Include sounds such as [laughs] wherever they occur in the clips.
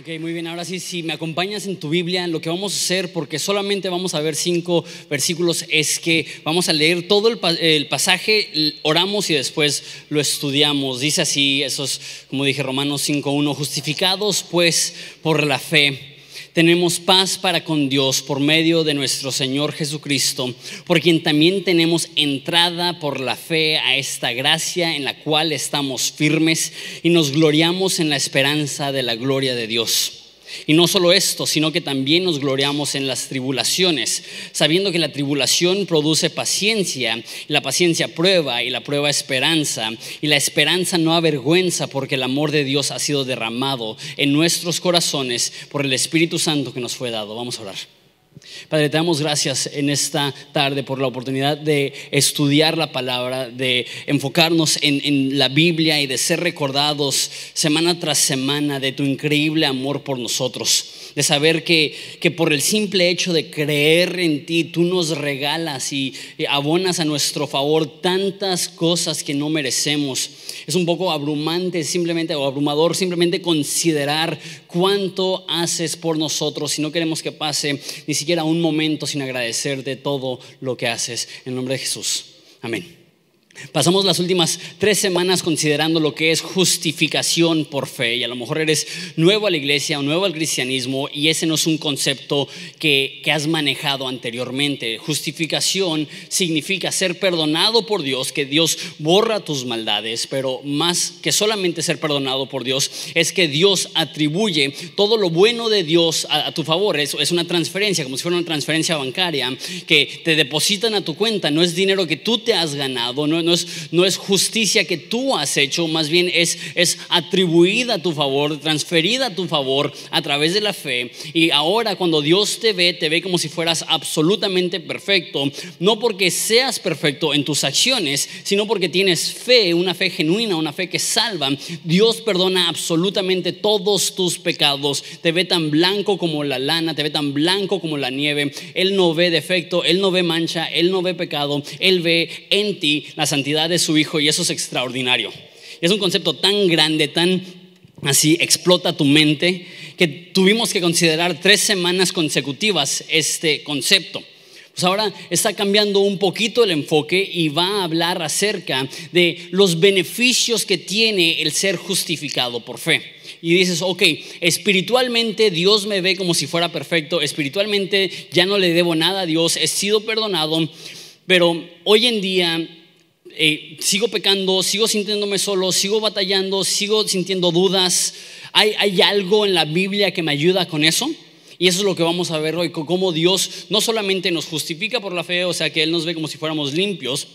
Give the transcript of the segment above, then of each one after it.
Ok, muy bien. Ahora sí, si me acompañas en tu Biblia, lo que vamos a hacer, porque solamente vamos a ver cinco versículos, es que vamos a leer todo el, pasaje, oramos y después lo estudiamos. Dice así, esos, como dije, Romanos 5.1, justificados pues por la fe tenemos paz para con Dios por medio de nuestro Señor Jesucristo, por quien también tenemos entrada por la fe a esta gracia en la cual estamos firmes y nos gloriamos en la esperanza de la gloria de Dios. Y no solo esto, sino que también nos gloriamos en las tribulaciones, sabiendo que la tribulación produce paciencia, la paciencia prueba, y la prueba esperanza, y la esperanza no avergüenza, porque el amor de Dios ha sido derramado en nuestros corazones por el Espíritu Santo que nos fue dado. Vamos a orar. Padre, te damos gracias en esta tarde por la oportunidad de estudiar la palabra, de enfocarnos en, la Biblia y de ser recordados semana tras semana de tu increíble amor por nosotros, de saber que, que por el simple hecho de creer en ti, tú nos regalas y abonas a nuestro favor tantas cosas que no merecemos. Es un poco abrumante simplemente o abrumador simplemente considerar cuánto haces por nosotros y no queremos que pase ni siquiera un momento sin agradecerte todo lo que haces. En nombre de Jesús. Amén. Pasamos las últimas tres semanas considerando lo que es justificación por fe y a lo mejor eres nuevo a la iglesia o nuevo al cristianismo y ese no es un concepto que, que, has manejado anteriormente. Justificación significa ser perdonado por Dios, que Dios borra tus maldades, pero más que solamente ser perdonado por Dios es que Dios atribuye todo lo bueno de Dios a, tu favor. Eso es una transferencia, como si fuera una transferencia bancaria que te depositan a tu cuenta. No es dinero que tú te has ganado, no no, es, justicia que tú has hecho, más bien es, es atribuida a tu favor, transferida a tu favor a través de la fe. Y ahora cuando Dios te ve, te ve como si fueras absolutamente perfecto, no porque seas perfecto en tus acciones, sino porque tienes fe, una fe genuina, una fe que salva. Dios perdona absolutamente todos tus pecados, te ve tan blanco como la lana, te ve tan blanco como la nieve. Él no ve defecto, Él no ve mancha, Él no ve pecado, Él ve en ti las santidad de su Hijo y eso es extraordinario. Es un concepto tan grande, tan así, explota tu mente, que tuvimos que considerar tres semanas consecutivas este concepto. Pues ahora está cambiando un poquito el enfoque y va a hablar acerca de los beneficios que tiene el ser justificado por fe. Y dices, ok, espiritualmente Dios me ve como si fuera perfecto, espiritualmente ya no le debo nada a Dios, he sido perdonado, pero hoy en día eh, sigo pecando, sigo sintiéndome solo, sigo batallando, sigo sintiendo dudas. ¿Hay, ¿Hay algo en la Biblia que me ayuda con eso? Y eso es lo que vamos a ver hoy, cómo Dios no solamente nos justifica por la fe, o sea, que Él nos ve como si fuéramos limpios,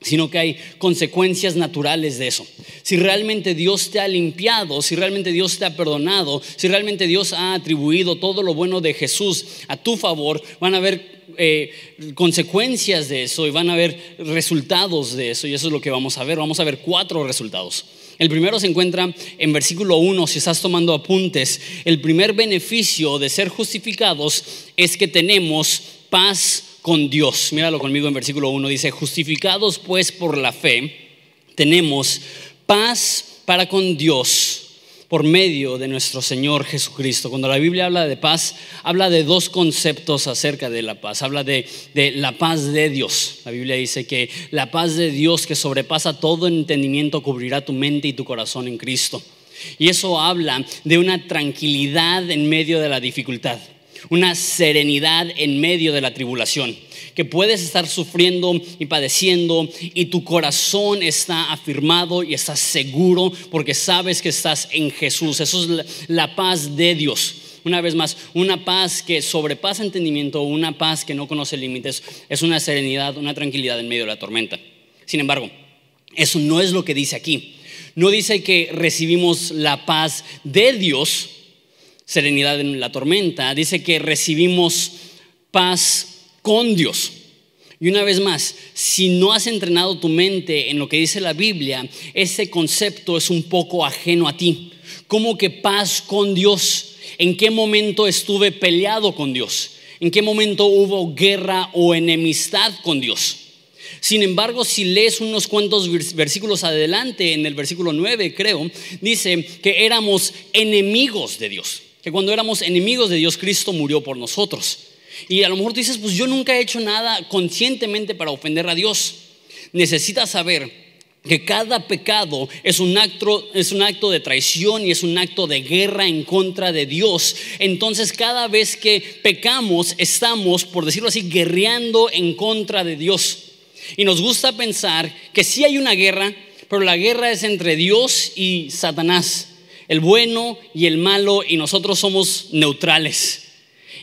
sino que hay consecuencias naturales de eso. Si realmente Dios te ha limpiado, si realmente Dios te ha perdonado, si realmente Dios ha atribuido todo lo bueno de Jesús a tu favor, van a haber eh, consecuencias de eso y van a haber resultados de eso y eso es lo que vamos a ver. Vamos a ver cuatro resultados. El primero se encuentra en versículo 1, si estás tomando apuntes. El primer beneficio de ser justificados es que tenemos paz con Dios. Míralo conmigo en versículo 1. Dice, justificados pues por la fe, tenemos paz para con Dios por medio de nuestro Señor Jesucristo. Cuando la Biblia habla de paz, habla de dos conceptos acerca de la paz. Habla de, la paz de Dios. La Biblia dice que la paz de Dios que sobrepasa todo entendimiento cubrirá tu mente y tu corazón en Cristo. Y eso habla de una tranquilidad en medio de la dificultad, una serenidad en medio de la tribulación que puedes estar sufriendo y padeciendo y tu corazón está afirmado y estás seguro porque sabes que estás en Jesús. Eso es la, paz de Dios. Una vez más, una paz que sobrepasa entendimiento, una paz que no conoce límites, es una serenidad, una tranquilidad en medio de la tormenta. Sin embargo, eso no es lo que dice aquí. No dice que recibimos la paz de Dios, serenidad en la tormenta, dice que recibimos paz con Dios. Y una vez más, si no has entrenado tu mente en lo que dice la Biblia, ese concepto es un poco ajeno a ti. ¿Cómo que paz con Dios? ¿En qué momento estuve peleado con Dios? ¿En qué momento hubo guerra o enemistad con Dios? Sin embargo, si lees unos cuantos versículos adelante, en el versículo 9 creo, dice que éramos enemigos de Dios, que cuando éramos enemigos de Dios, Cristo murió por nosotros. Y a lo mejor tú dices, pues yo nunca he hecho nada conscientemente para ofender a Dios. Necesitas saber que cada pecado es un, acto, es un acto de traición y es un acto de guerra en contra de Dios. Entonces cada vez que pecamos estamos, por decirlo así, guerreando en contra de Dios. Y nos gusta pensar que sí hay una guerra, pero la guerra es entre Dios y Satanás, el bueno y el malo, y nosotros somos neutrales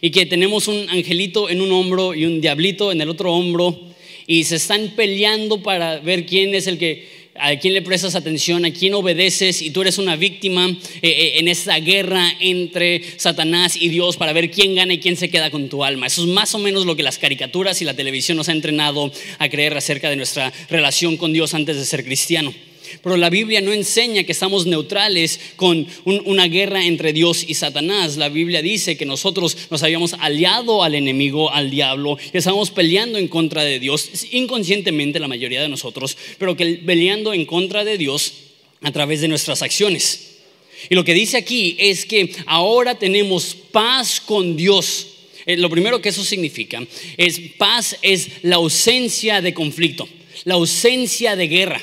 y que tenemos un angelito en un hombro y un diablito en el otro hombro y se están peleando para ver quién es el que a quién le prestas atención, a quién obedeces y tú eres una víctima eh, eh, en esta guerra entre Satanás y Dios para ver quién gana y quién se queda con tu alma. Eso es más o menos lo que las caricaturas y la televisión nos ha entrenado a creer acerca de nuestra relación con Dios antes de ser cristiano. Pero la Biblia no enseña que estamos neutrales con una guerra entre Dios y Satanás. La Biblia dice que nosotros nos habíamos aliado al enemigo, al diablo, y estábamos peleando en contra de Dios, inconscientemente la mayoría de nosotros, pero que peleando en contra de Dios a través de nuestras acciones. Y lo que dice aquí es que ahora tenemos paz con Dios. Eh, lo primero que eso significa es paz es la ausencia de conflicto, la ausencia de guerra.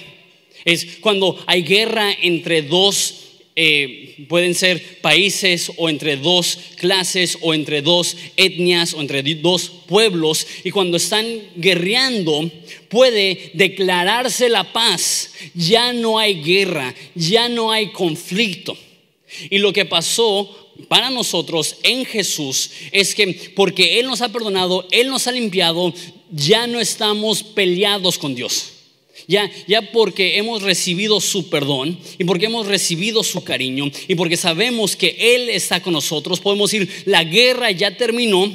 Es cuando hay guerra entre dos, eh, pueden ser países o entre dos clases o entre dos etnias o entre dos pueblos. Y cuando están guerreando, puede declararse la paz. Ya no hay guerra, ya no hay conflicto. Y lo que pasó para nosotros en Jesús es que porque Él nos ha perdonado, Él nos ha limpiado, ya no estamos peleados con Dios. Ya, ya porque hemos recibido su perdón y porque hemos recibido su cariño y porque sabemos que Él está con nosotros, podemos decir, la guerra ya terminó,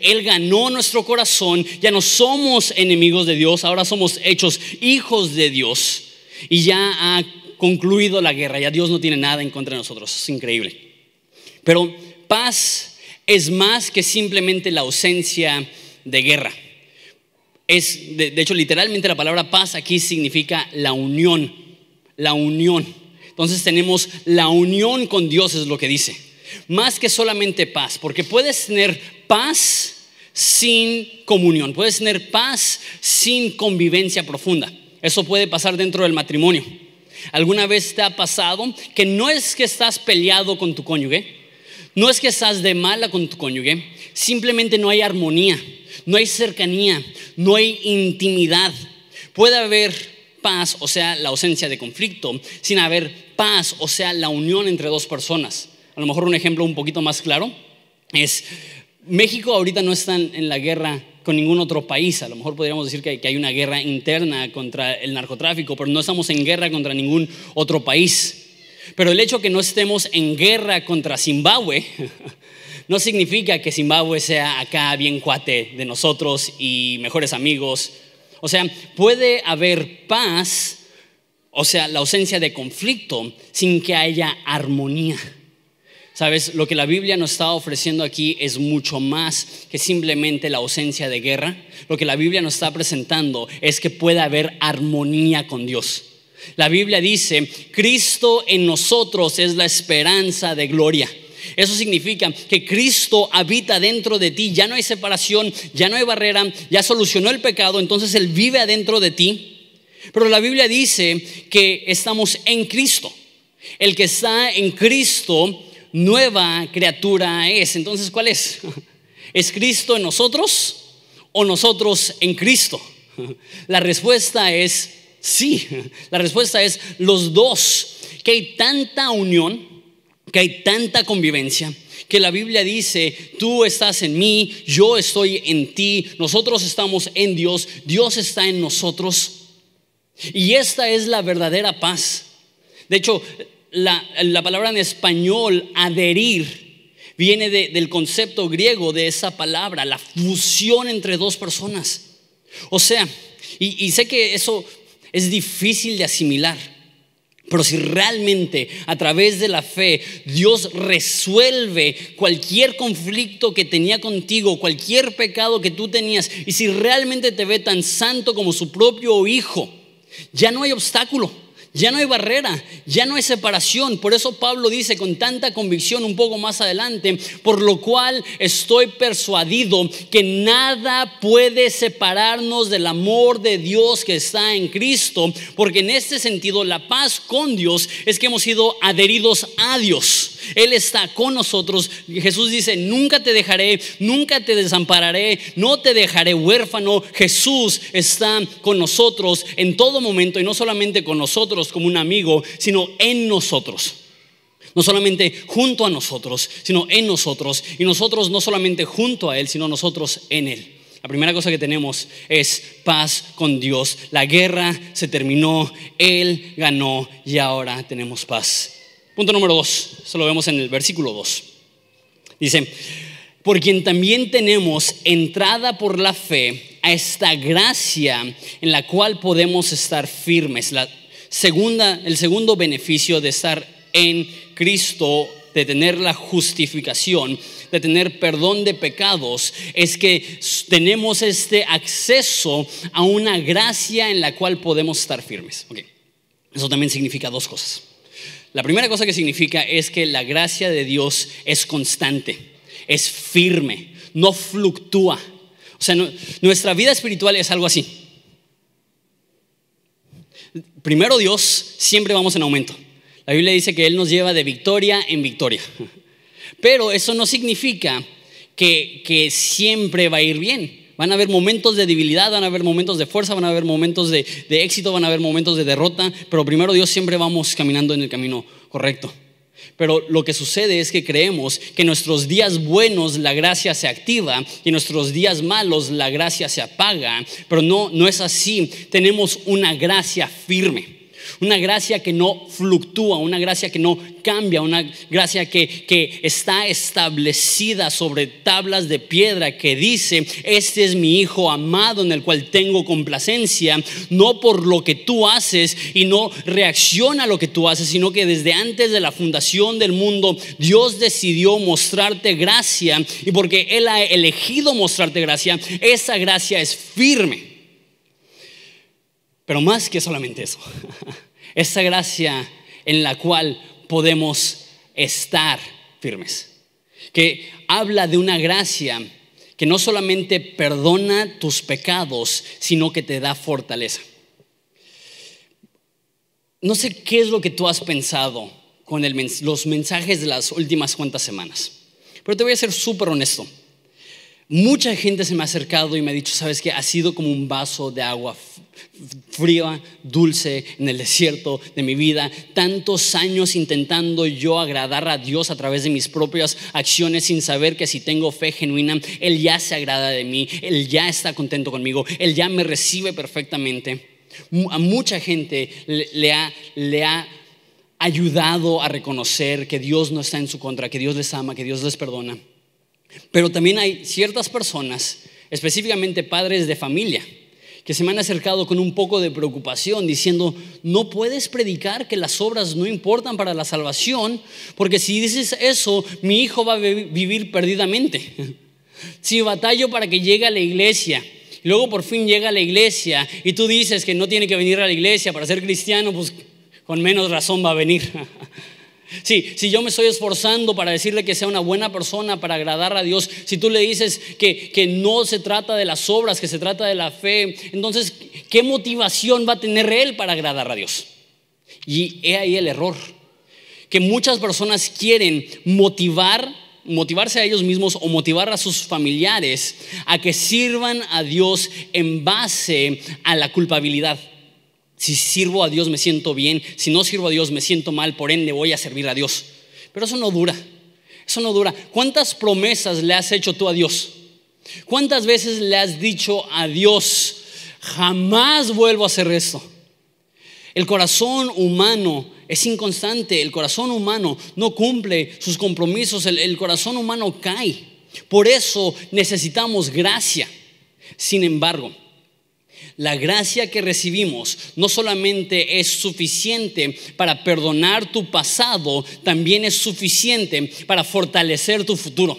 Él ganó nuestro corazón, ya no somos enemigos de Dios, ahora somos hechos hijos de Dios y ya ha concluido la guerra, ya Dios no tiene nada en contra de nosotros, es increíble. Pero paz es más que simplemente la ausencia de guerra es, de, hecho, literalmente la palabra paz aquí significa la unión, la unión. Entonces tenemos la unión con Dios, es lo que dice. Más que solamente paz, porque puedes tener paz sin comunión, puedes tener paz sin convivencia profunda. Eso puede pasar dentro del matrimonio. ¿Alguna vez te ha pasado que no es que estás peleado con tu cónyuge? No es que estás de mala con tu cónyuge, simplemente no hay armonía no hay cercanía, no hay intimidad. Puede haber paz, o sea, la ausencia de conflicto, sin haber paz, o sea, la unión entre dos personas. A lo mejor un ejemplo un poquito más claro es, México ahorita no está en la guerra con ningún otro país. A lo mejor podríamos decir que, hay una guerra interna contra el narcotráfico, pero no estamos en guerra contra ningún otro país. Pero el hecho que no estemos en guerra contra Zimbabue [laughs] no significa que Zimbabue sea acá bien cuate de nosotros y mejores amigos. O sea, puede haber paz, o sea, la ausencia de conflicto, sin que haya armonía. Sabes, lo que la Biblia nos está ofreciendo aquí es mucho más que simplemente la ausencia de guerra. Lo que la Biblia nos está presentando es que puede haber armonía con Dios. La Biblia dice, Cristo en nosotros es la esperanza de gloria. Eso significa que Cristo habita dentro de ti, ya no hay separación, ya no hay barrera, ya solucionó el pecado, entonces Él vive adentro de ti. Pero la Biblia dice que estamos en Cristo. El que está en Cristo, nueva criatura es. Entonces, ¿cuál es? [laughs] ¿Es Cristo en nosotros o nosotros en Cristo? [laughs] La respuesta es sí. [laughs] La respuesta es los dos. Que hay tanta unión que hay tanta convivencia, que la Biblia dice, tú estás en mí, yo estoy en ti, nosotros estamos en Dios, Dios está en nosotros. Y esta es la verdadera paz. De hecho, la, palabra en español, adherir, viene del concepto griego de esa palabra, la fusión entre dos personas. O sea, y sé que eso es difícil de asimilar. Pero si realmente a través de la fe Dios resuelve cualquier conflicto que tenía contigo, cualquier pecado que tú tenías, y si realmente te ve tan santo como su propio hijo, ya no hay obstáculo ya no hay barrera, ya no hay separación. Por eso Pablo dice con tanta convicción un poco más adelante, por lo cual estoy persuadido que nada puede separarnos del amor de Dios que está en Cristo, porque en este sentido la paz con Dios es que hemos sido adheridos a Dios. Él está con nosotros. Jesús dice, nunca te dejaré, nunca te desampararé, no te dejaré huérfano. Jesús está con nosotros en todo momento y no solamente con nosotros como un amigo, sino en nosotros. No solamente junto a nosotros, sino en nosotros. Y nosotros no solamente junto a Él, sino nosotros en Él. La primera cosa que tenemos es paz con Dios. La guerra se terminó, Él ganó y ahora tenemos paz. Punto número dos, eso lo vemos en el versículo 2. Dice, por quien también tenemos entrada por la fe a esta gracia en la cual podemos estar firmes. La segunda, el segundo beneficio de estar en Cristo, de tener la justificación, de tener perdón de pecados, es que tenemos este acceso a una gracia en la cual podemos estar firmes. Eso también significa dos cosas. La primera cosa que significa es que la gracia de Dios es constante, es firme, no fluctúa. O sea, nuestra vida espiritual es algo así. Primero Dios, siempre vamos en aumento. La Biblia dice que Él nos lleva de victoria en victoria. Pero eso no significa que, siempre va a ir bien. Van a haber momentos de debilidad, van a haber momentos de fuerza, van a haber momentos de, éxito, van a haber momentos de derrota, pero primero Dios siempre vamos caminando en el camino correcto. Pero lo que sucede es que creemos que en nuestros días buenos la gracia se activa y en nuestros días malos la gracia se apaga, pero no, no es así. Tenemos una gracia firme. Una gracia que no fluctúa, una gracia que no cambia, una gracia que, que está establecida sobre tablas de piedra que dice, este es mi Hijo amado en el cual tengo complacencia, no por lo que tú haces y no reacciona a lo que tú haces, sino que desde antes de la fundación del mundo Dios decidió mostrarte gracia y porque Él ha elegido mostrarte gracia, esa gracia es firme. Pero más que solamente eso, [laughs] esa gracia en la cual podemos estar firmes, que habla de una gracia que no solamente perdona tus pecados, sino que te da fortaleza. No sé qué es lo que tú has pensado con los mensajes de las últimas cuantas semanas, pero te voy a ser súper honesto. Mucha gente se me ha acercado y me ha dicho, sabes que ha sido como un vaso de agua fría, dulce en el desierto de mi vida, tantos años intentando yo agradar a Dios a través de mis propias acciones sin saber que si tengo fe genuina, Él ya se agrada de mí, Él ya está contento conmigo, Él ya me recibe perfectamente. A mucha gente le le ha ayudado a reconocer que Dios no está en su contra, que Dios les ama, que Dios les perdona. Pero también hay ciertas personas, específicamente padres de familia, que se me han acercado con un poco de preocupación diciendo, no puedes predicar que las obras no importan para la salvación, porque si dices eso, mi hijo va a vivir perdidamente. [laughs] Si batallo para que llegue a la iglesia, luego por fin llega a la iglesia y tú dices que no tiene que venir a la iglesia para ser cristiano, pues con menos razón va a venir. [laughs] Sí, si yo me estoy esforzando para decirle que sea una buena persona, para agradar a Dios, si tú le dices que, que no se trata de las obras, que se trata de la fe, entonces, ¿qué motivación va a tener él para agradar a Dios? Y he ahí el error, que muchas personas quieren motivar, motivarse a ellos mismos o motivar a sus familiares a que sirvan a Dios en base a la culpabilidad. Si sirvo a Dios me siento bien, si no sirvo a Dios me siento mal, por ende voy a servir a Dios. Pero eso no dura. Eso no dura. ¿Cuántas promesas le has hecho tú a Dios? ¿Cuántas veces le has dicho a Dios, jamás vuelvo a hacer esto? El corazón humano es inconstante, el corazón humano no cumple sus compromisos, el, el corazón humano cae. Por eso necesitamos gracia. Sin embargo, la gracia que recibimos no solamente es suficiente para perdonar tu pasado, también es suficiente para fortalecer tu futuro.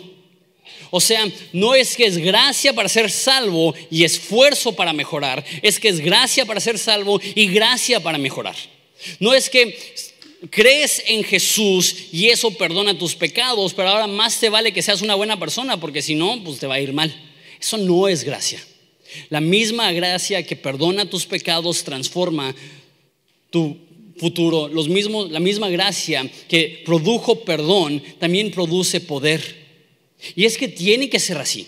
O sea, no es que es gracia para ser salvo y esfuerzo para mejorar, es que es gracia para ser salvo y gracia para mejorar. No es que crees en Jesús y eso perdona tus pecados, pero ahora más te vale que seas una buena persona porque si no, pues te va a ir mal. Eso no es gracia. La misma gracia que perdona tus pecados transforma tu futuro. Los mismos, la misma gracia que produjo perdón también produce poder. Y es que tiene que ser así.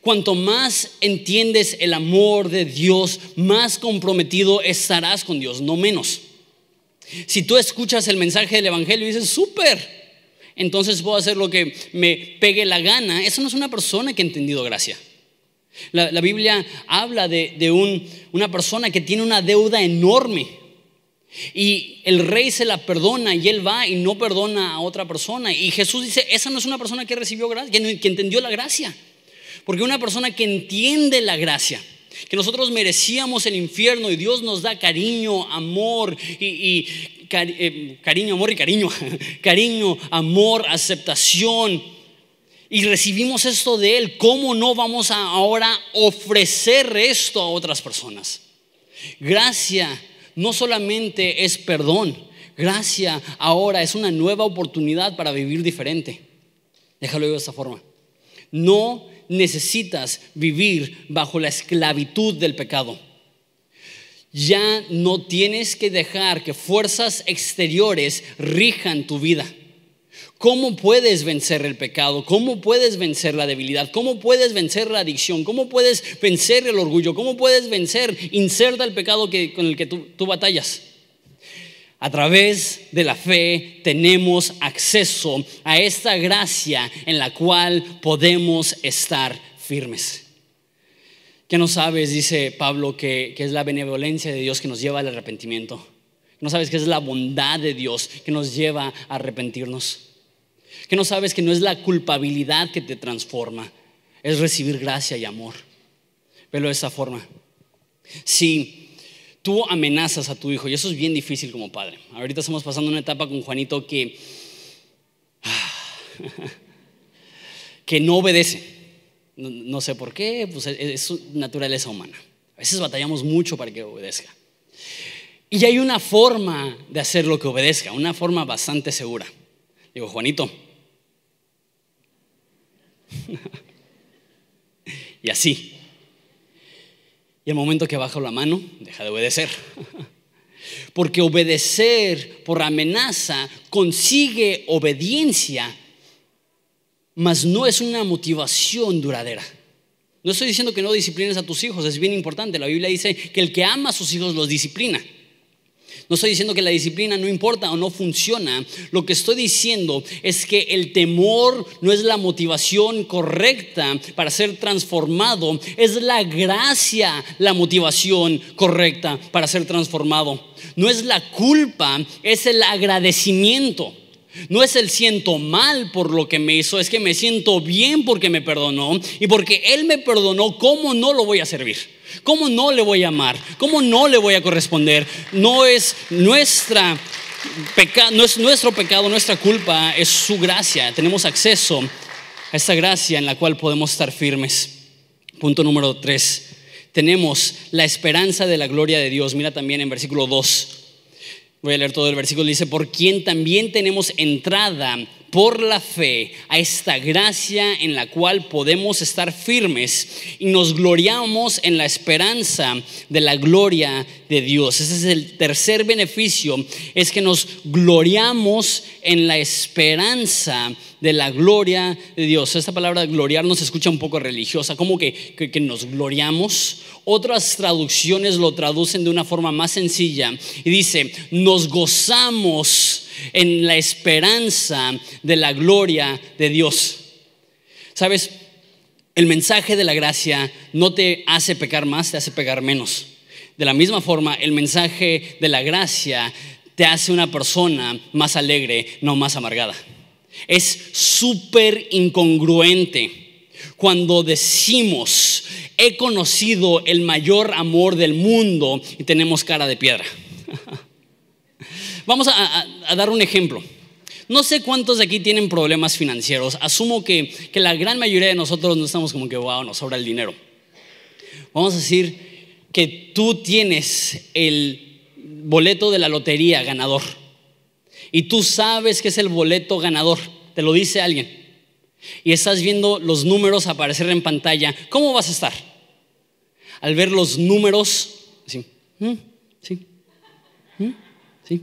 Cuanto más entiendes el amor de Dios, más comprometido estarás con Dios, no menos. Si tú escuchas el mensaje del Evangelio y dices, súper, entonces puedo hacer lo que me pegue la gana, eso no es una persona que ha entendido gracia. La, Biblia habla de, una persona que tiene una deuda enorme y el rey se la perdona y él va y no perdona a otra persona. Y Jesús dice, esa no es una persona que recibió gracia, que, entendió la gracia. Porque una persona que entiende la gracia, que nosotros merecíamos el infierno y Dios nos da cariño, amor y, eh, cariño, amor y cariño, [laughs] cariño, amor, aceptación y recibimos esto de Él, ¿cómo no vamos a ahora ofrecer esto a otras personas? Gracia no solamente es perdón, gracia ahora es una nueva oportunidad para vivir diferente. Déjalo de esta forma. No necesitas vivir bajo la esclavitud del pecado. Ya no tienes que dejar que fuerzas exteriores rijan tu vida. ¿Cómo puedes vencer el pecado? ¿Cómo puedes vencer la debilidad? ¿Cómo puedes vencer la adicción? ¿Cómo puedes vencer el orgullo? ¿Cómo puedes vencer, inserta el pecado que, con el que tú, batallas? A través de la fe tenemos acceso a esta gracia en la cual podemos estar firmes. ¿Qué no sabes, dice Pablo, que, que es la benevolencia de Dios que nos lleva al arrepentimiento? ¿No sabes que es la bondad de Dios que nos lleva a arrepentirnos? Que no sabes que no es la culpabilidad que te transforma, es recibir gracia y amor. Velo de esa forma. Si tú amenazas a tu hijo, y eso es bien difícil como padre. Ahorita estamos pasando una etapa con Juanito que, [sighs] que no obedece. No, sé por qué, pues es su naturaleza humana. A veces batallamos mucho para que obedezca. Y hay una forma de hacer lo que obedezca, una forma bastante segura. Digo, Juanito, [laughs] y así. Y el momento que bajo la mano, deja de obedecer. [laughs] Porque obedecer por amenaza consigue obediencia, mas no es una motivación duradera. No estoy diciendo que no disciplines a tus hijos, es bien importante. La Biblia dice que el que ama a sus hijos los disciplina. No estoy diciendo que la disciplina no importa o no funciona. Lo que estoy diciendo es que el temor no es la motivación correcta para ser transformado. Es la gracia la motivación correcta para ser transformado. No es la culpa, es el agradecimiento. No es el siento mal por lo que me hizo, es que me siento bien porque me perdonó y porque Él me perdonó, ¿cómo no lo voy a servir? ¿Cómo no le voy a amar? ¿Cómo no le voy a corresponder? No es nuestra no es nuestro pecado, nuestra culpa, es su gracia. Tenemos acceso a esta gracia en la cual podemos estar firmes. Punto número tres. Tenemos la esperanza de la gloria de Dios. Mira también en versículo 2. Voy a leer todo el versículo. Dice, por quien también tenemos entrada por la fe a esta gracia en la cual podemos estar firmes y nos gloriamos en la esperanza de la gloria de Dios. Ese es el tercer beneficio, es que nos gloriamos en la esperanza de la gloria de Dios. Esta palabra gloriar nos escucha un poco religiosa, como que, que, nos gloriamos. Otras traducciones lo traducen de una forma más sencilla y dice, nos gozamos en la esperanza de la gloria de Dios. ¿Sabes? El mensaje de la gracia no te hace pecar más, te hace pecar menos. De la misma forma, el mensaje de la gracia te hace una persona más alegre, no más amargada. Es súper incongruente cuando decimos, he conocido el mayor amor del mundo y tenemos cara de piedra. [laughs] Vamos a, dar un ejemplo. No sé cuántos de aquí tienen problemas financieros. Asumo que, que, la gran mayoría de nosotros no estamos como que, wow, nos sobra el dinero. Vamos a decir que tú tienes el boleto de la lotería ganador. Y tú sabes que es el boleto ganador, te lo dice alguien. Y estás viendo los números aparecer en pantalla. ¿Cómo vas a estar? Al ver los números, así, ¿Mm? sí, ¿Mm? sí.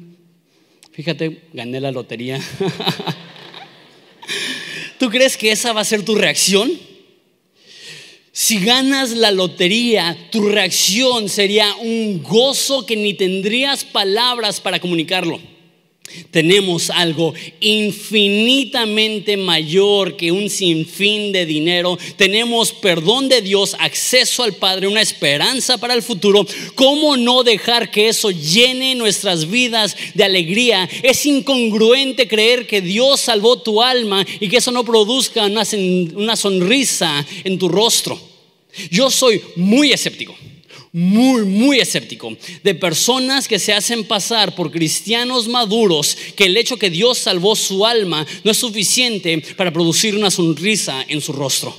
Fíjate, gané la lotería. [laughs] ¿Tú crees que esa va a ser tu reacción? Si ganas la lotería, tu reacción sería un gozo que ni tendrías palabras para comunicarlo. Tenemos algo infinitamente mayor que un sinfín de dinero. Tenemos perdón de Dios, acceso al Padre, una esperanza para el futuro. ¿Cómo no dejar que eso llene nuestras vidas de alegría? Es incongruente creer que Dios salvó tu alma y que eso no produzca una, una sonrisa en tu rostro. Yo soy muy escéptico muy, muy escéptico de personas que se hacen pasar por cristianos maduros, que el hecho que Dios salvó su alma no es suficiente para producir una sonrisa en su rostro.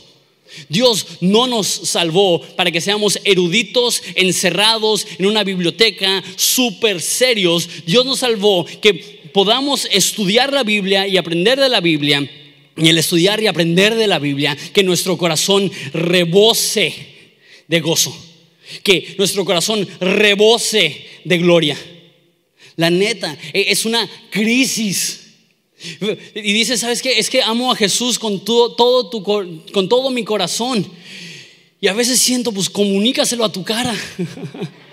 Dios no nos salvó para que seamos eruditos, encerrados en una biblioteca, súper serios. Dios nos salvó que podamos estudiar la Biblia y aprender de la Biblia. Y el estudiar y aprender de la Biblia, que nuestro corazón rebose de gozo que nuestro corazón rebose de gloria. La neta, e, es una crisis. Y dice, ¿sabes qué? Es que amo a Jesús con todo, todo tu, con todo mi corazón. Y a veces siento, pues comunícaselo a tu cara. [laughs]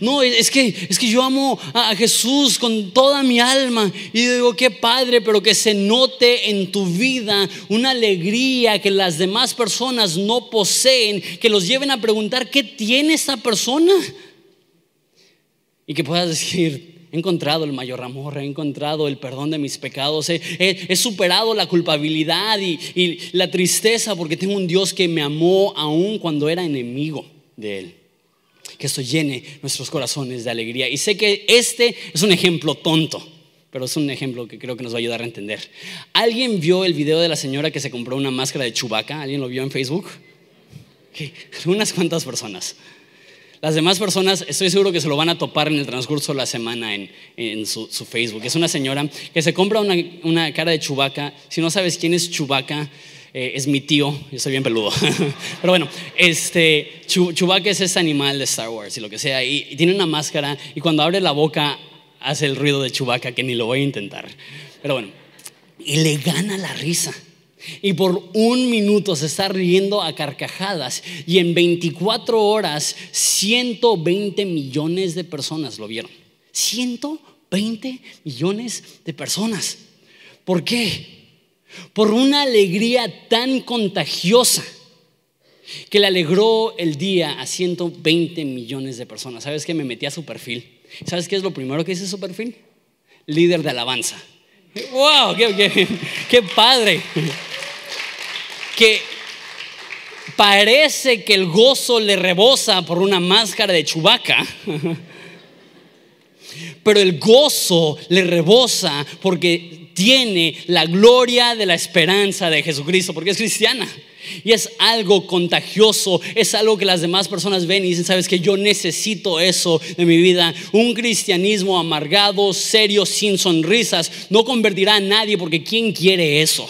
No, es que, es que yo amo a Jesús con toda mi alma. Y digo, qué padre, pero que se note en tu vida una alegría que las demás personas no poseen, que los lleven a preguntar, ¿qué tiene esta persona? Y que puedas decir, he encontrado el mayor amor, he encontrado el perdón de mis pecados, he, superado la culpabilidad y la tristeza porque tengo un Dios que me amó aún cuando era enemigo de Él que esto llene nuestros corazones de alegría. Y sé que este es un ejemplo tonto, pero es un ejemplo que creo que nos va a ayudar a entender. ¿Alguien vio el video de la señora que se compró una máscara de Chubaca? ¿Alguien lo vio en Facebook? Unas cuantas personas. Las demás personas, estoy seguro que se lo van a topar en el transcurso de la semana en, su, Facebook. Es una señora que se compra una, una cara de Chubaca. Si no sabes quién es Chubaca, eh, es mi tío, yo soy bien peludo. [laughs] Pero bueno, este, Chewbacca es ese animal de Star Wars y lo que sea, y, tiene una máscara y cuando abre la boca hace el ruido de Chewbacca que ni lo voy a intentar. Pero bueno, y le gana la risa. Y por un minuto se está riendo a carcajadas y en 24 horas 120 millones de personas lo vieron. 120 millones de personas. ¿Por qué? Por una alegría tan contagiosa que le alegró el día a 120 millones de personas. ¿Sabes qué? Me metí a su perfil. ¿Sabes qué es lo primero que dice su perfil? Líder de alabanza. ¡Wow! ¡Qué, padre! Que parece que el gozo le rebosa por una máscara de chubaca. Pero el gozo le rebosa porque tiene la gloria de la esperanza de Jesucristo, porque es cristiana. Y es algo contagioso, es algo que las demás personas ven y dicen, sabes que yo necesito eso de mi vida. Un cristianismo amargado, serio, sin sonrisas, no convertirá a nadie porque ¿quién quiere eso?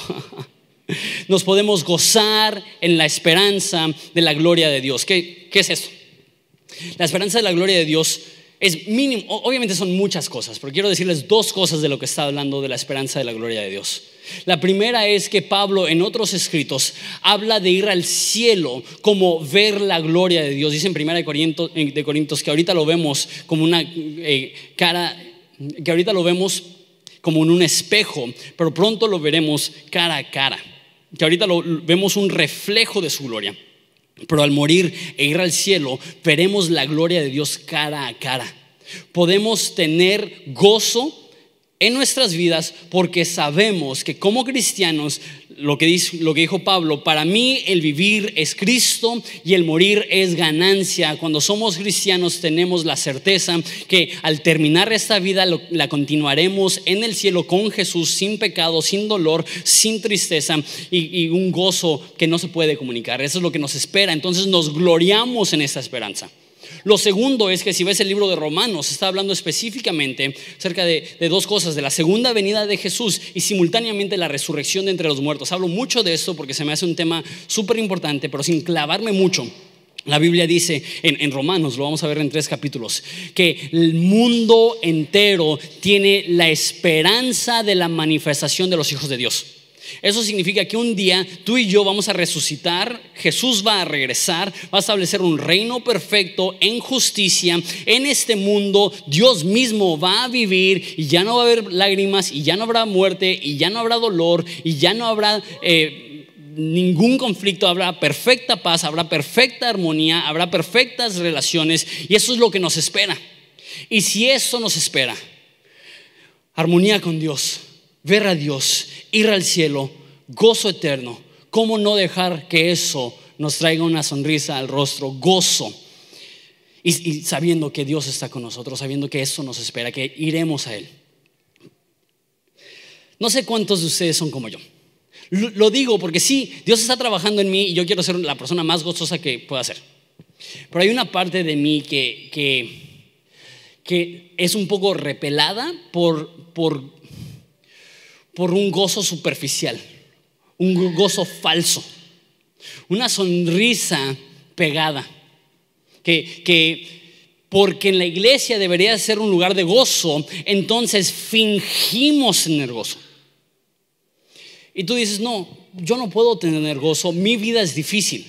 [laughs] Nos podemos gozar en la esperanza de la gloria de Dios. ¿Qué, qué es eso? La esperanza de la gloria de Dios es mínimo, obviamente son muchas cosas, pero quiero decirles dos cosas de lo que está hablando de la esperanza de la gloria de Dios. La primera es que Pablo en otros escritos habla de ir al cielo como ver la gloria de Dios. Dice en primera de Corintios, de Corintios que ahorita lo vemos como una eh, cara que ahorita lo vemos como en un espejo, pero pronto lo veremos cara a cara, que ahorita lo vemos un reflejo de su gloria. Pero al morir e ir al cielo, veremos la gloria de Dios cara a cara. Podemos tener gozo en nuestras vidas porque sabemos que como cristianos, lo que, dijo Pablo, para mí el vivir es Cristo y el morir es ganancia. Cuando somos cristianos tenemos la certeza que al terminar esta vida la continuaremos en el cielo con Jesús sin pecado, sin dolor, sin tristeza y, y un gozo que no se puede comunicar. Eso es lo que nos espera. Entonces nos gloriamos en esta esperanza. Lo segundo es que si ves el libro de Romanos, está hablando específicamente acerca de, dos cosas, de la segunda venida de Jesús y simultáneamente la resurrección de entre los muertos. Hablo mucho de esto porque se me hace un tema súper importante, pero sin clavarme mucho. La Biblia dice en, en, Romanos, lo vamos a ver en tres capítulos, que el mundo entero tiene la esperanza de la manifestación de los hijos de Dios. Eso significa que un día tú y yo vamos a resucitar, Jesús va a regresar, va a establecer un reino perfecto en justicia en este mundo, Dios mismo va a vivir y ya no va a haber lágrimas y ya no habrá muerte y ya no habrá dolor y ya no habrá... Eh, ningún conflicto, habrá perfecta paz, habrá perfecta armonía, habrá perfectas relaciones y eso es lo que nos espera. Y si eso nos espera, armonía con Dios, ver a Dios, ir al cielo, gozo eterno. ¿Cómo no dejar que eso nos traiga una sonrisa al rostro, gozo? Y, sabiendo que Dios está con nosotros, sabiendo que eso nos espera, que iremos a Él. No sé cuántos de ustedes son como yo. Lo, digo porque sí, Dios está trabajando en mí y yo quiero ser la persona más gozosa que pueda ser. Pero hay una parte de mí que, que, que es un poco repelada por, por por un gozo superficial, un gozo falso, una sonrisa pegada, que, que porque en la iglesia debería ser un lugar de gozo, entonces fingimos tener gozo. Y tú dices, no, yo no puedo tener gozo, mi vida es difícil.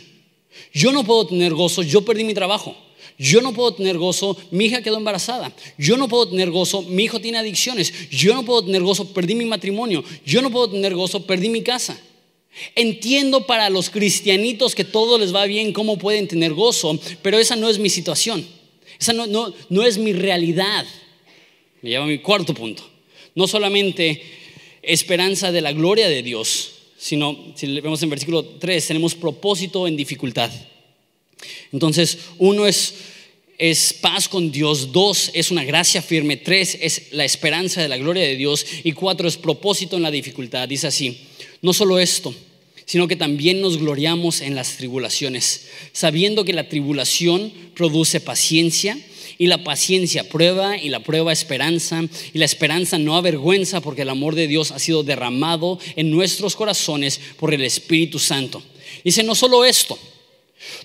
Yo no puedo tener gozo, yo perdí mi trabajo. Yo no puedo tener gozo, mi hija quedó embarazada. Yo no puedo tener gozo, mi hijo tiene adicciones. Yo no puedo tener gozo, perdí mi matrimonio. Yo no puedo tener gozo, perdí mi casa. Entiendo para los cristianitos que todo les va bien, cómo pueden tener gozo, pero esa no es mi situación. Esa no, es mi realidad. Me lleva a mi cuarto punto. No solamente esperanza de la gloria de Dios, sino, si vemos en versículo 3, tenemos propósito en dificultad. Entonces, uno es, es paz con Dios, dos es una gracia firme, tres es la esperanza de la gloria de Dios y cuatro es propósito en la dificultad. Dice así, no solo esto, sino que también nos gloriamos en las tribulaciones, sabiendo que la tribulación produce paciencia y la paciencia prueba y la prueba esperanza y la esperanza no avergüenza porque el amor de Dios ha sido derramado en nuestros corazones por el Espíritu Santo. Dice, no solo esto,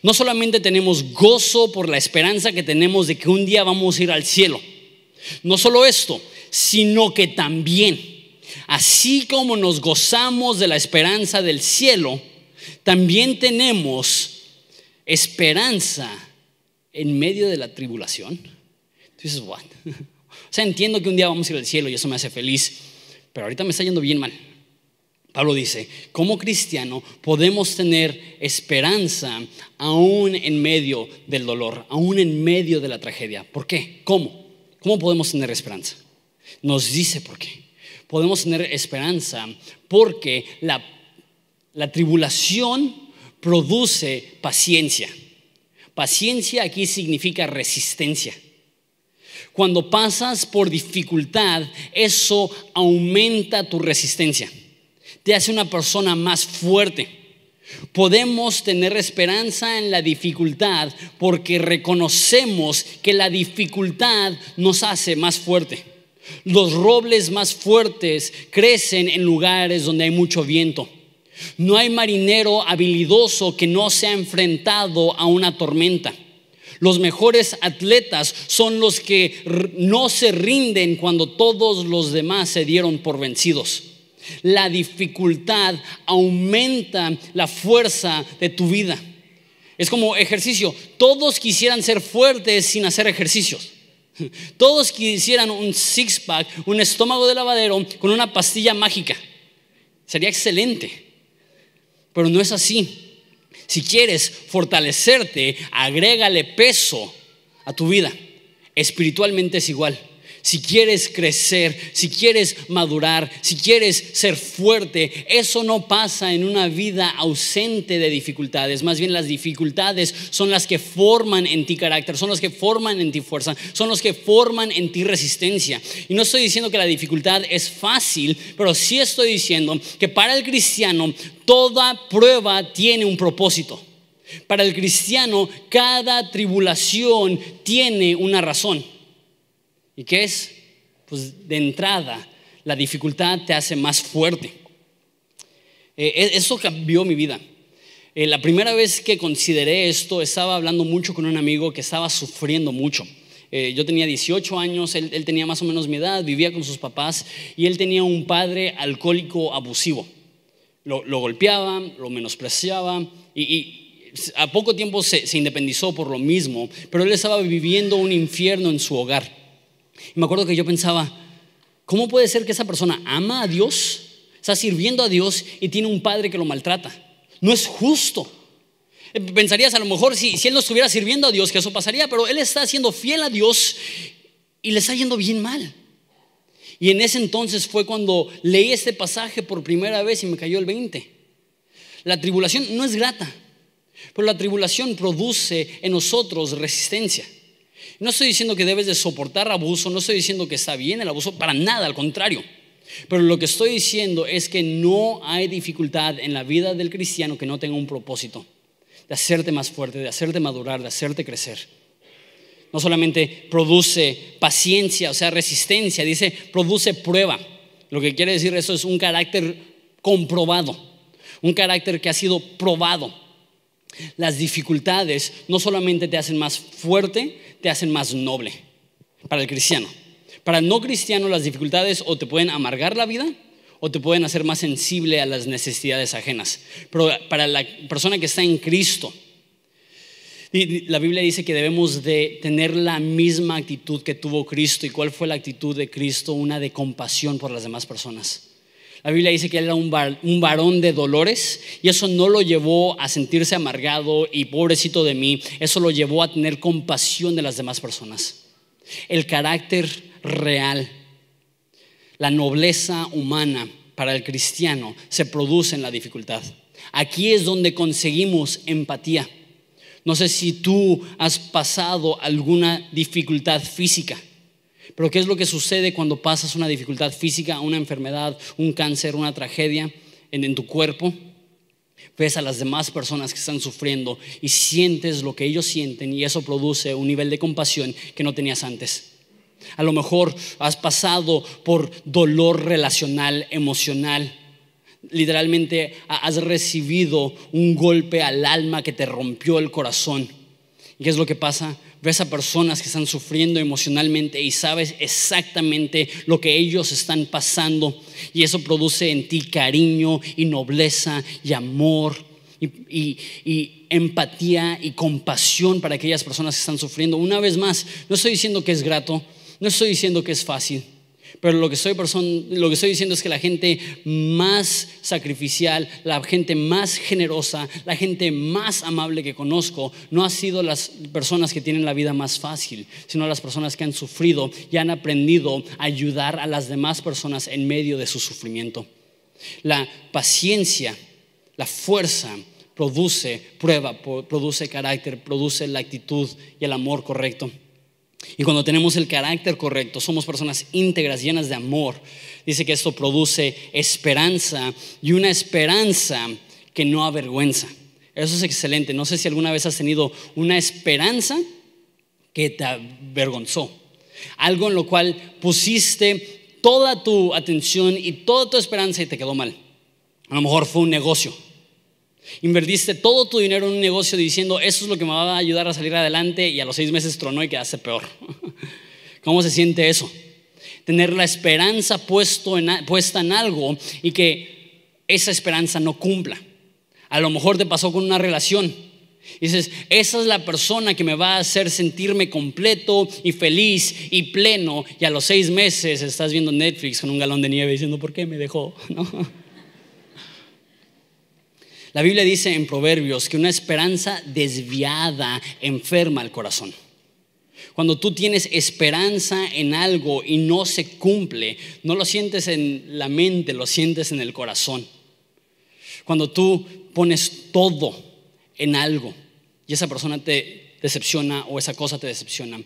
no solamente tenemos gozo por la esperanza que tenemos de que un día vamos a ir al cielo. No solo esto, sino que también, así como nos gozamos de la esperanza del cielo, también tenemos esperanza en medio de la tribulación. Entonces, what? [laughs] O sea, entiendo que un día vamos a ir al cielo y eso me hace feliz, pero ahorita me está yendo bien mal. Pablo dice, como cristiano podemos tener esperanza aún en medio del dolor, aún en medio de la tragedia. ¿Por qué? ¿Cómo? ¿Cómo podemos tener esperanza? Nos dice por qué. Podemos tener esperanza porque la, la tribulación produce paciencia. Paciencia aquí significa resistencia. Cuando pasas por dificultad, eso aumenta tu resistencia te hace una persona más fuerte. Podemos tener esperanza en la dificultad porque reconocemos que la dificultad nos hace más fuerte. Los robles más fuertes crecen en lugares donde hay mucho viento. No hay marinero habilidoso que no se ha enfrentado a una tormenta. Los mejores atletas son los que no se rinden cuando todos los demás se dieron por vencidos. La dificultad aumenta la fuerza de tu vida. Es como ejercicio. Todos quisieran ser fuertes sin hacer ejercicios. Todos quisieran un six-pack, un estómago de lavadero con una pastilla mágica. Sería excelente. Pero no es así. Si quieres fortalecerte, agrégale peso a tu vida. Espiritualmente es igual. Si quieres crecer, si quieres madurar, si quieres ser fuerte, eso no pasa en una vida ausente de dificultades. Más bien las dificultades son las que forman en ti carácter, son las que forman en ti fuerza, son las que forman en ti resistencia. Y no estoy diciendo que la dificultad es fácil, pero sí estoy diciendo que para el cristiano toda prueba tiene un propósito. Para el cristiano cada tribulación tiene una razón. ¿Y qué es? Pues de entrada, la dificultad te hace más fuerte. Eh, e, eso cambió mi vida. Eh, la primera vez que consideré esto, estaba hablando mucho con un amigo que estaba sufriendo mucho. Eh, yo tenía 18 años, él, tenía más o menos mi edad, vivía con sus papás y él tenía un padre alcohólico abusivo. Lo, golpeaba, lo menospreciaba y, a poco tiempo se independizó por lo mismo, pero él estaba viviendo un infierno en su hogar. Y me acuerdo que yo pensaba, ¿cómo puede ser que esa persona ama a Dios, está sirviendo a Dios y tiene un padre que lo maltrata? No es justo. Eh, pensarías a lo mejor si, él no estuviera sirviendo a Dios que eso pasaría, pero él está siendo fiel a Dios y le está yendo bien mal. Y en ese entonces fue cuando leí este pasaje por primera vez y me cayó el 20. La tribulación no es grata, pero la tribulación produce en nosotros resistencia. No estoy diciendo que debes de soportar abuso, no estoy diciendo que está bien el abuso, para nada, al contrario. Pero lo que estoy diciendo es que no hay dificultad en la vida del cristiano que no tenga un propósito de hacerte más fuerte, de hacerte madurar, de hacerte crecer. No solamente produce paciencia, o sea, resistencia, dice, produce prueba. Lo que quiere decir eso es un carácter comprobado, un carácter que ha sido probado. Las dificultades no solamente te hacen más fuerte, te hacen más noble para el cristiano. Para no cristiano las dificultades o te pueden amargar la vida o te pueden hacer más sensible a las necesidades ajenas. Pero para la persona que está en Cristo, la Biblia dice que debemos de tener la misma actitud que tuvo Cristo. ¿Y cuál fue la actitud de Cristo? Una de compasión por las demás personas. La Biblia dice que él era un, varón de dolores y eso no lo llevó a sentirse amargado y pobrecito de mí, eso lo llevó a tener compasión de las demás personas. El carácter real, la nobleza humana para el cristiano se produce en la dificultad. Aquí es donde conseguimos empatía. No sé si tú has pasado alguna dificultad física. Pero ¿qué es lo que sucede cuando pasas una dificultad física, una enfermedad, un cáncer, una tragedia en, tu cuerpo? Ves a las demás personas que están sufriendo y sientes lo que ellos sienten y eso produce un nivel de compasión que no tenías antes. A lo mejor has pasado por dolor relacional, emocional. Literalmente has recibido un golpe al alma que te rompió el corazón. ¿Y qué es lo que pasa? Ves a personas que están sufriendo emocionalmente y sabes exactamente lo que ellos están pasando y eso produce en ti cariño y nobleza y amor y, y, empatía y compasión para aquellas personas que están sufriendo. Una vez más, no estoy diciendo que es grato, no estoy diciendo que es fácil. Pero lo que, estoy lo que estoy diciendo es que la gente más sacrificial, la gente más generosa, la gente más amable que conozco, no ha sido las personas que tienen la vida más fácil, sino las personas que han sufrido y han aprendido a ayudar a las demás personas en medio de su sufrimiento. La paciencia, la fuerza, produce prueba, produce carácter, produce la actitud y el amor correcto. Y cuando tenemos el carácter correcto, somos personas íntegras, llenas de amor. Dice que esto produce esperanza y una esperanza que no avergüenza. Eso es excelente. No sé si alguna vez has tenido una esperanza que te avergonzó. Algo en lo cual pusiste toda tu atención y toda tu esperanza y te quedó mal. A lo mejor fue un negocio Invertiste todo tu dinero en un negocio diciendo, eso es lo que me va a ayudar a salir adelante y a los seis meses tronó y quedaste peor. [laughs] ¿Cómo se siente eso? Tener la esperanza puesto puesta en algo y que esa esperanza no cumpla. A lo mejor te pasó con una relación dices, esa es la persona que me va a hacer sentirme completo y feliz y pleno. Y a los seis meses estás viendo Netflix con un galón de nieve diciendo, ¿por qué me dejó? [laughs] La Biblia dice en Proverbios que una esperanza desviada enferma el corazón. Cuando tú tienes esperanza en algo y no se cumple, no lo sientes en la mente, lo sientes en el corazón. Cuando tú pones todo en algo y esa persona te decepciona o esa cosa te decepciona,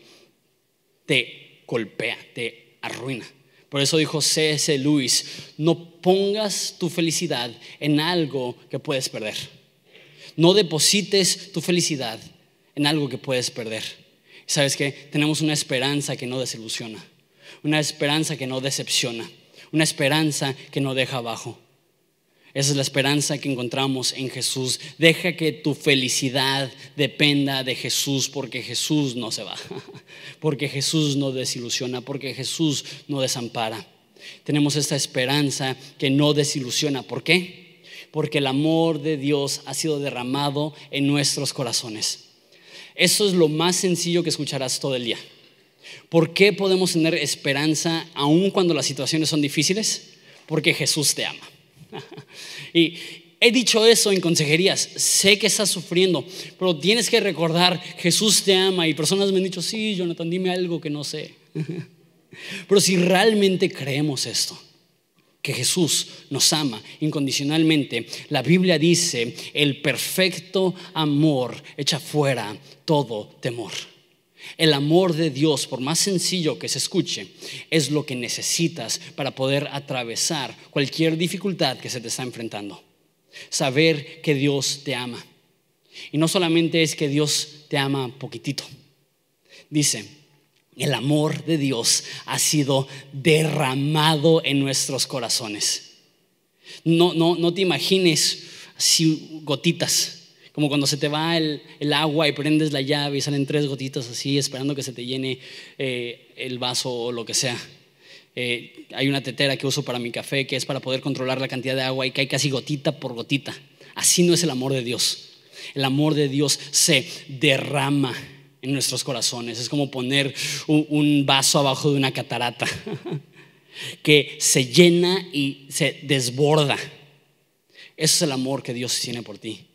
te golpea, te arruina. Por eso dijo C.S. Lewis, no pongas tu felicidad en algo que puedes perder. No deposites tu felicidad en algo que puedes perder. ¿Sabes qué? Tenemos una esperanza que no desilusiona, una esperanza que no decepciona, una esperanza que no deja abajo. Esa es la esperanza que encontramos en Jesús. Deja que tu felicidad dependa de Jesús porque Jesús no se va, [laughs] porque Jesús no desilusiona, porque Jesús no desampara. Tenemos esta esperanza que no desilusiona. ¿Por qué? Porque el amor de Dios ha sido derramado en nuestros corazones. Eso es lo más sencillo que escucharás todo el día. ¿Por qué podemos tener esperanza aun cuando las situaciones son difíciles? Porque Jesús te ama. [laughs] y he dicho eso en consejerías, sé que estás sufriendo, pero tienes que recordar, Jesús te ama y personas me han dicho, sí, Jonathan, dime algo que no sé. [laughs] pero si realmente creemos esto, que Jesús nos ama incondicionalmente, la Biblia dice, el perfecto amor echa fuera todo temor. El amor de Dios, por más sencillo que se escuche, es lo que necesitas para poder atravesar cualquier dificultad que se te está enfrentando. Saber que Dios te ama. Y no solamente es que Dios te ama poquitito. Dice, el amor de Dios ha sido derramado en nuestros corazones. No, no, no te imagines así gotitas como cuando se te va el, agua y prendes la llave y salen tres gotitas así, esperando que se te llene eh, el vaso o lo que sea. Eh, hay una tetera que uso para mi café que es para poder controlar la cantidad de agua y cae casi gotita por gotita. Así no es el amor de Dios. El amor de Dios se derrama en nuestros corazones. Es como poner un vaso abajo de una catarata [laughs] que se llena y se desborda. Ese es el amor que Dios tiene por ti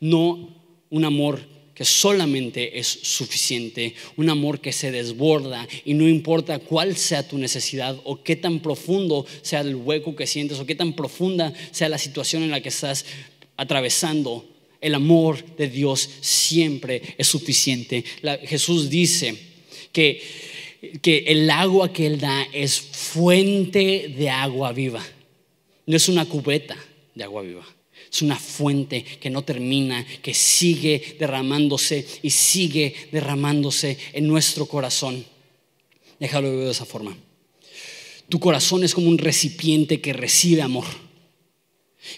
no un amor que solamente es suficiente, un amor que se desborda y no importa cuál sea tu necesidad o qué tan profundo sea el hueco que sientes o qué tan profunda sea la situación en la que estás atravesando, el amor de Dios siempre es suficiente. Jesús dice que, que el agua que Él da es fuente de agua viva, no es una cubeta de agua viva. Es una fuente que no termina, que sigue derramándose y sigue derramándose en nuestro corazón. Déjalo ver de esa forma. Tu corazón es como un recipiente que recibe amor.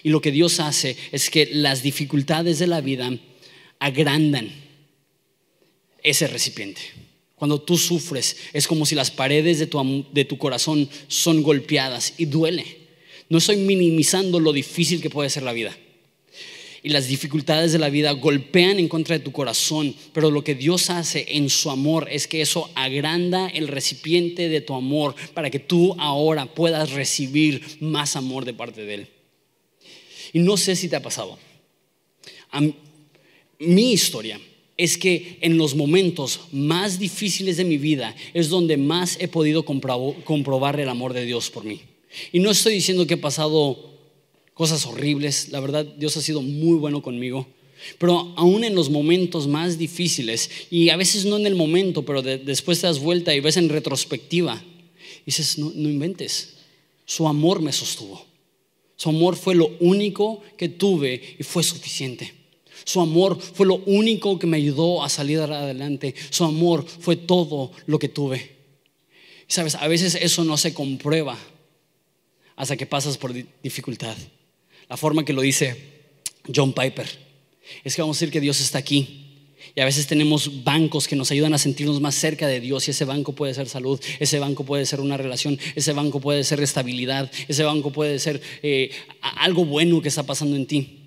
Y lo que Dios hace es que las dificultades de la vida agrandan ese recipiente. Cuando tú sufres, es como si las paredes de tu, de tu corazón son golpeadas y duele. No estoy minimizando lo difícil que puede ser la vida y las dificultades de la vida golpean en contra de tu corazón, pero lo que Dios hace en su amor es que eso agranda el recipiente de tu amor para que tú ahora puedas recibir más amor de parte de Él. Y no sé si te ha pasado. mi historia es que en los momentos más difíciles de mi vida es donde más he podido comprobar el amor de Dios por mí. Y no estoy diciendo que he pasado cosas horribles. La verdad, Dios ha sido muy bueno conmigo. Pero aún en los momentos más difíciles, y a veces no en el momento, pero después te das vuelta y ves en retrospectiva, dices, no, no inventes, su amor me sostuvo. Su amor fue lo único que tuve y fue suficiente. Su amor fue lo único que me ayudó a salir adelante. Su amor fue todo lo que tuve. Sabes, a veces eso no se comprueba hasta que pasas por dificultad. La forma que lo dice John Piper es que vamos a decir que Dios está aquí. Y a veces tenemos bancos que nos ayudan a sentirnos más cerca de Dios y ese banco puede ser salud, ese banco puede ser una relación, ese banco puede ser estabilidad, ese banco puede ser eh, algo bueno que está pasando en ti.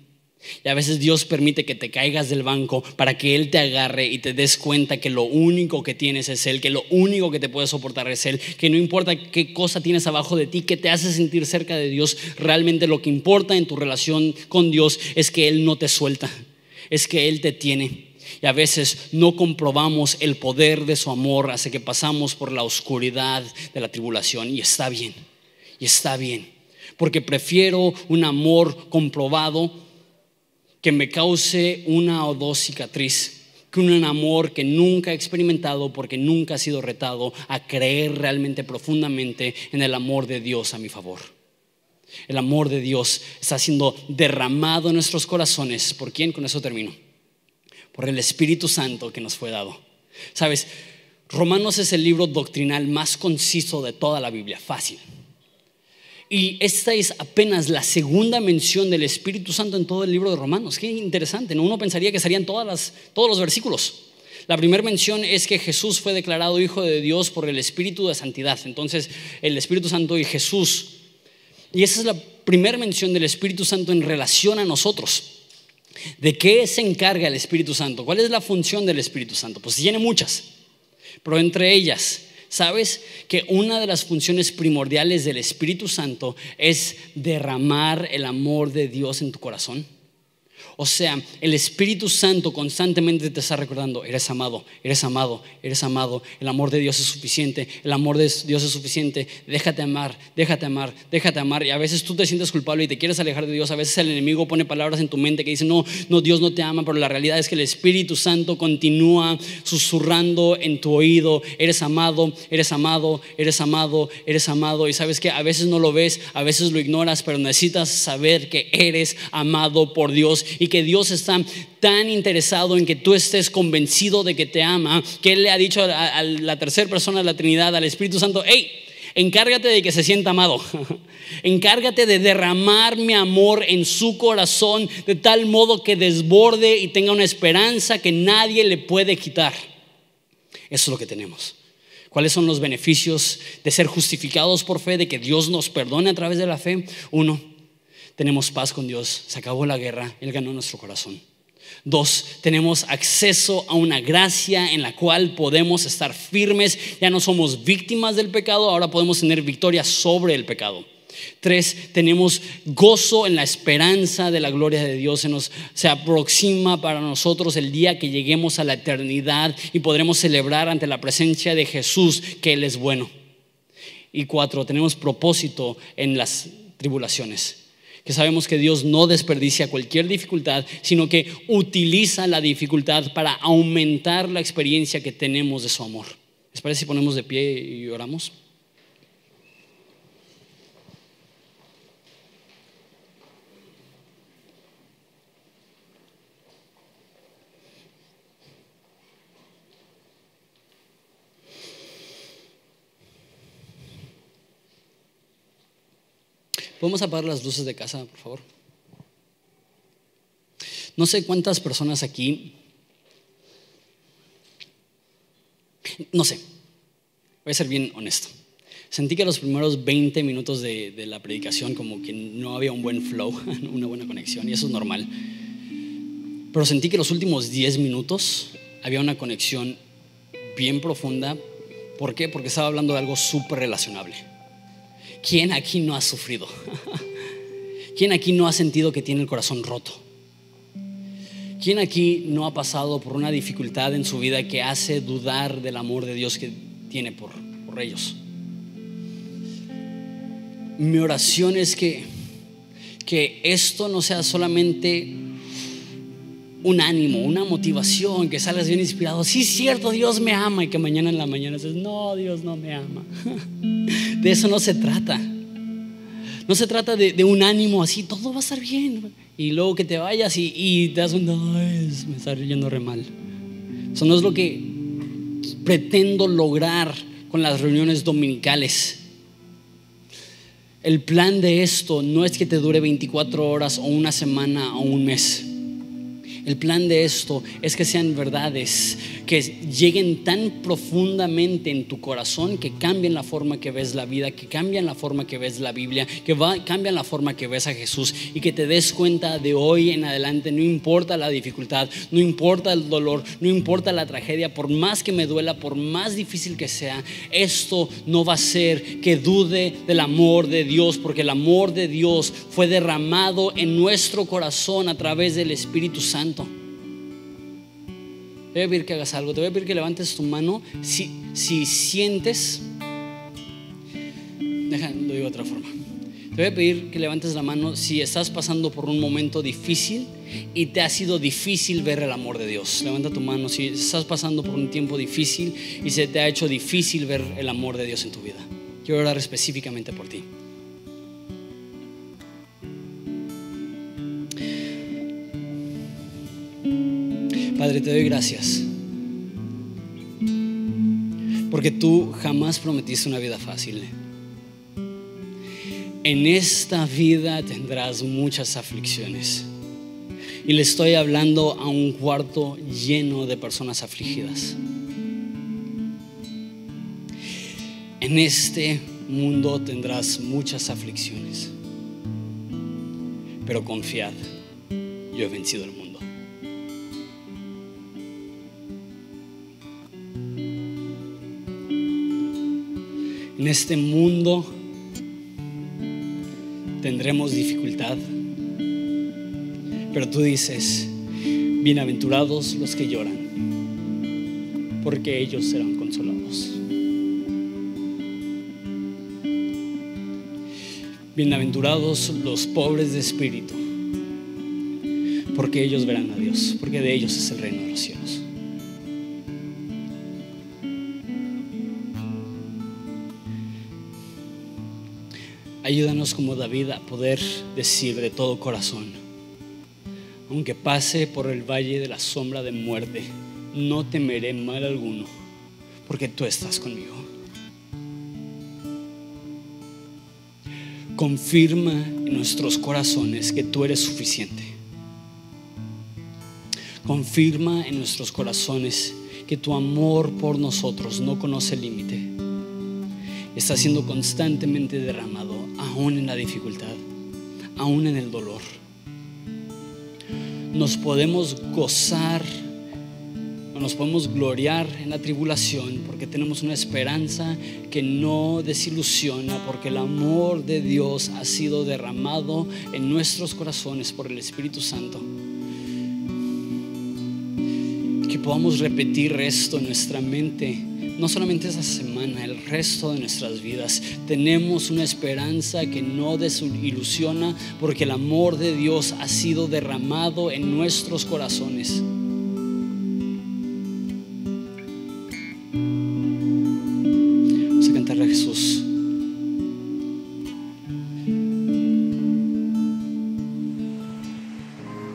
Y a veces Dios permite que te caigas del banco para que Él te agarre y te des cuenta que lo único que tienes es Él, que lo único que te puede soportar es Él, que no importa qué cosa tienes abajo de ti, que te hace sentir cerca de Dios, realmente lo que importa en tu relación con Dios es que Él no te suelta, es que Él te tiene. Y a veces no comprobamos el poder de su amor hasta que pasamos por la oscuridad de la tribulación. Y está bien, y está bien. Porque prefiero un amor comprobado que me cause una o dos cicatriz, que un amor que nunca he experimentado porque nunca ha sido retado a creer realmente profundamente en el amor de Dios a mi favor. El amor de Dios está siendo derramado en nuestros corazones. ¿Por quién? Con eso termino. Por el Espíritu Santo que nos fue dado. Sabes, Romanos es el libro doctrinal más conciso de toda la Biblia, fácil. Y esta es apenas la segunda mención del Espíritu Santo en todo el libro de Romanos. Qué interesante, ¿no? Uno pensaría que serían todos los versículos. La primera mención es que Jesús fue declarado Hijo de Dios por el Espíritu de Santidad. Entonces, el Espíritu Santo y Jesús. Y esa es la primera mención del Espíritu Santo en relación a nosotros. ¿De qué se encarga el Espíritu Santo? ¿Cuál es la función del Espíritu Santo? Pues tiene muchas, pero entre ellas ¿Sabes que una de las funciones primordiales del Espíritu Santo es derramar el amor de Dios en tu corazón? O sea, el Espíritu Santo constantemente te está recordando, eres amado, eres amado, eres amado, el amor de Dios es suficiente, el amor de Dios es suficiente, déjate amar, déjate amar, déjate amar. Y a veces tú te sientes culpable y te quieres alejar de Dios, a veces el enemigo pone palabras en tu mente que dicen, no, no, Dios no te ama, pero la realidad es que el Espíritu Santo continúa susurrando en tu oído, eres amado, eres amado, eres amado, eres amado. Y sabes que a veces no lo ves, a veces lo ignoras, pero necesitas saber que eres amado por Dios y que Dios está tan interesado en que tú estés convencido de que te ama, que Él le ha dicho a, la tercera persona de la Trinidad, al Espíritu Santo, hey, encárgate de que se sienta amado. [laughs] Encárgate de derramar mi amor en su corazón de tal modo que desborde y tenga una esperanza que nadie le puede quitar. Eso es lo que tenemos. ¿Cuáles son los beneficios de ser justificados por fe, de que Dios nos perdone a través de la fe? Uno, tenemos paz con Dios, se acabó la guerra, Él ganó nuestro corazón. Dos, tenemos acceso a una gracia en la cual podemos estar firmes, ya no somos víctimas del pecado, ahora podemos tener victoria sobre el pecado. Tres, tenemos gozo en la esperanza de la gloria de Dios. Se nos se aproxima para nosotros el día que lleguemos a la eternidad y podremos celebrar ante la presencia de Jesús que Él es bueno. Y cuatro, tenemos propósito en las tribulaciones que sabemos que Dios no desperdicia cualquier dificultad, sino que utiliza la dificultad para aumentar la experiencia que tenemos de su amor. ¿Les parece si ponemos de pie y oramos? ¿Podemos apagar las luces de casa, por favor? No sé cuántas personas aquí, no sé, voy a ser bien honesto. Sentí que los primeros 20 minutos de, de, la predicación como que no había un buen flow, [laughs] una buena conexión, y eso es normal. Pero sentí que los últimos 10 minutos había una conexión bien profunda. ¿Por qué? Porque estaba hablando de algo súper relacionable. ¿Quién aquí no ha sufrido? ¿Quién aquí no ha sentido que tiene el corazón roto? ¿Quién aquí no ha pasado por una dificultad en su vida que hace dudar del amor de Dios que tiene por, por ellos? Mi oración es que, que esto no sea solamente un ánimo, una motivación, que salgas bien inspirado. Sí, cierto, Dios me ama. Y que mañana en la mañana dices, no, Dios no me ama. [laughs] De eso no se trata. No se trata de, un ánimo así, todo va a estar bien. Y luego que te vayas y, te das un, no, me está yendo re mal. Eso no es lo que pretendo lograr con las reuniones dominicales. El plan de esto no es que te dure 24 horas o una semana o un mes. El plan de esto es que sean verdades que lleguen tan profundamente en tu corazón que cambien la forma que ves la vida, que cambian la forma que ves la Biblia, que va, cambian la forma que ves a Jesús y que te des cuenta de hoy en adelante, no importa la dificultad, no importa el dolor, no importa la tragedia, por más que me duela, por más difícil que sea, esto no va a ser que dude del amor de Dios, porque el amor de Dios fue derramado en nuestro corazón a través del Espíritu Santo. Te voy a pedir que hagas algo, te voy a pedir que levantes tu mano si, si sientes, deja, lo digo de otra forma. Te voy a pedir que levantes la mano si estás pasando por un momento difícil y te ha sido difícil ver el amor de Dios. Levanta tu mano si estás pasando por un tiempo difícil y se te ha hecho difícil ver el amor de Dios en tu vida. Quiero orar específicamente por ti. Padre, te doy gracias. Porque tú jamás prometiste una vida fácil. En esta vida tendrás muchas aflicciones. Y le estoy hablando a un cuarto lleno de personas afligidas. En este mundo tendrás muchas aflicciones. Pero confiad, yo he vencido el mundo. En este mundo tendremos dificultad, pero tú dices, bienaventurados los que lloran, porque ellos serán consolados. Bienaventurados los pobres de espíritu, porque ellos verán a Dios, porque de ellos es el reino de los cielos. Ayúdanos como David a poder decir de todo corazón, aunque pase por el valle de la sombra de muerte, no temeré mal alguno, porque tú estás conmigo. Confirma en nuestros corazones que tú eres suficiente. Confirma en nuestros corazones que tu amor por nosotros no conoce límite. Está siendo constantemente derramado aún en la dificultad, aún en el dolor. Nos podemos gozar, nos podemos gloriar en la tribulación porque tenemos una esperanza que no desilusiona, porque el amor de Dios ha sido derramado en nuestros corazones por el Espíritu Santo. Que podamos repetir esto en nuestra mente no solamente esa semana, el resto de nuestras vidas. Tenemos una esperanza que no desilusiona porque el amor de Dios ha sido derramado en nuestros corazones. Vamos a cantarle a Jesús.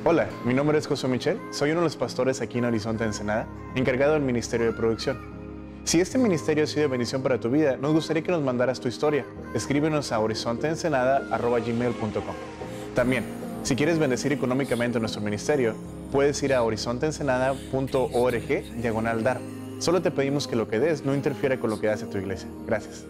Hola, mi nombre es José Michel, soy uno de los pastores aquí en Horizonte Ensenada, encargado del Ministerio de Producción. Si este ministerio ha sido de bendición para tu vida, nos gustaría que nos mandaras tu historia. Escríbenos a horizonteensenada.gmail.com También, si quieres bendecir económicamente nuestro ministerio, puedes ir a horizonteensenada.org diagonal dar. Solo te pedimos que lo que des no interfiera con lo que hace tu iglesia. Gracias.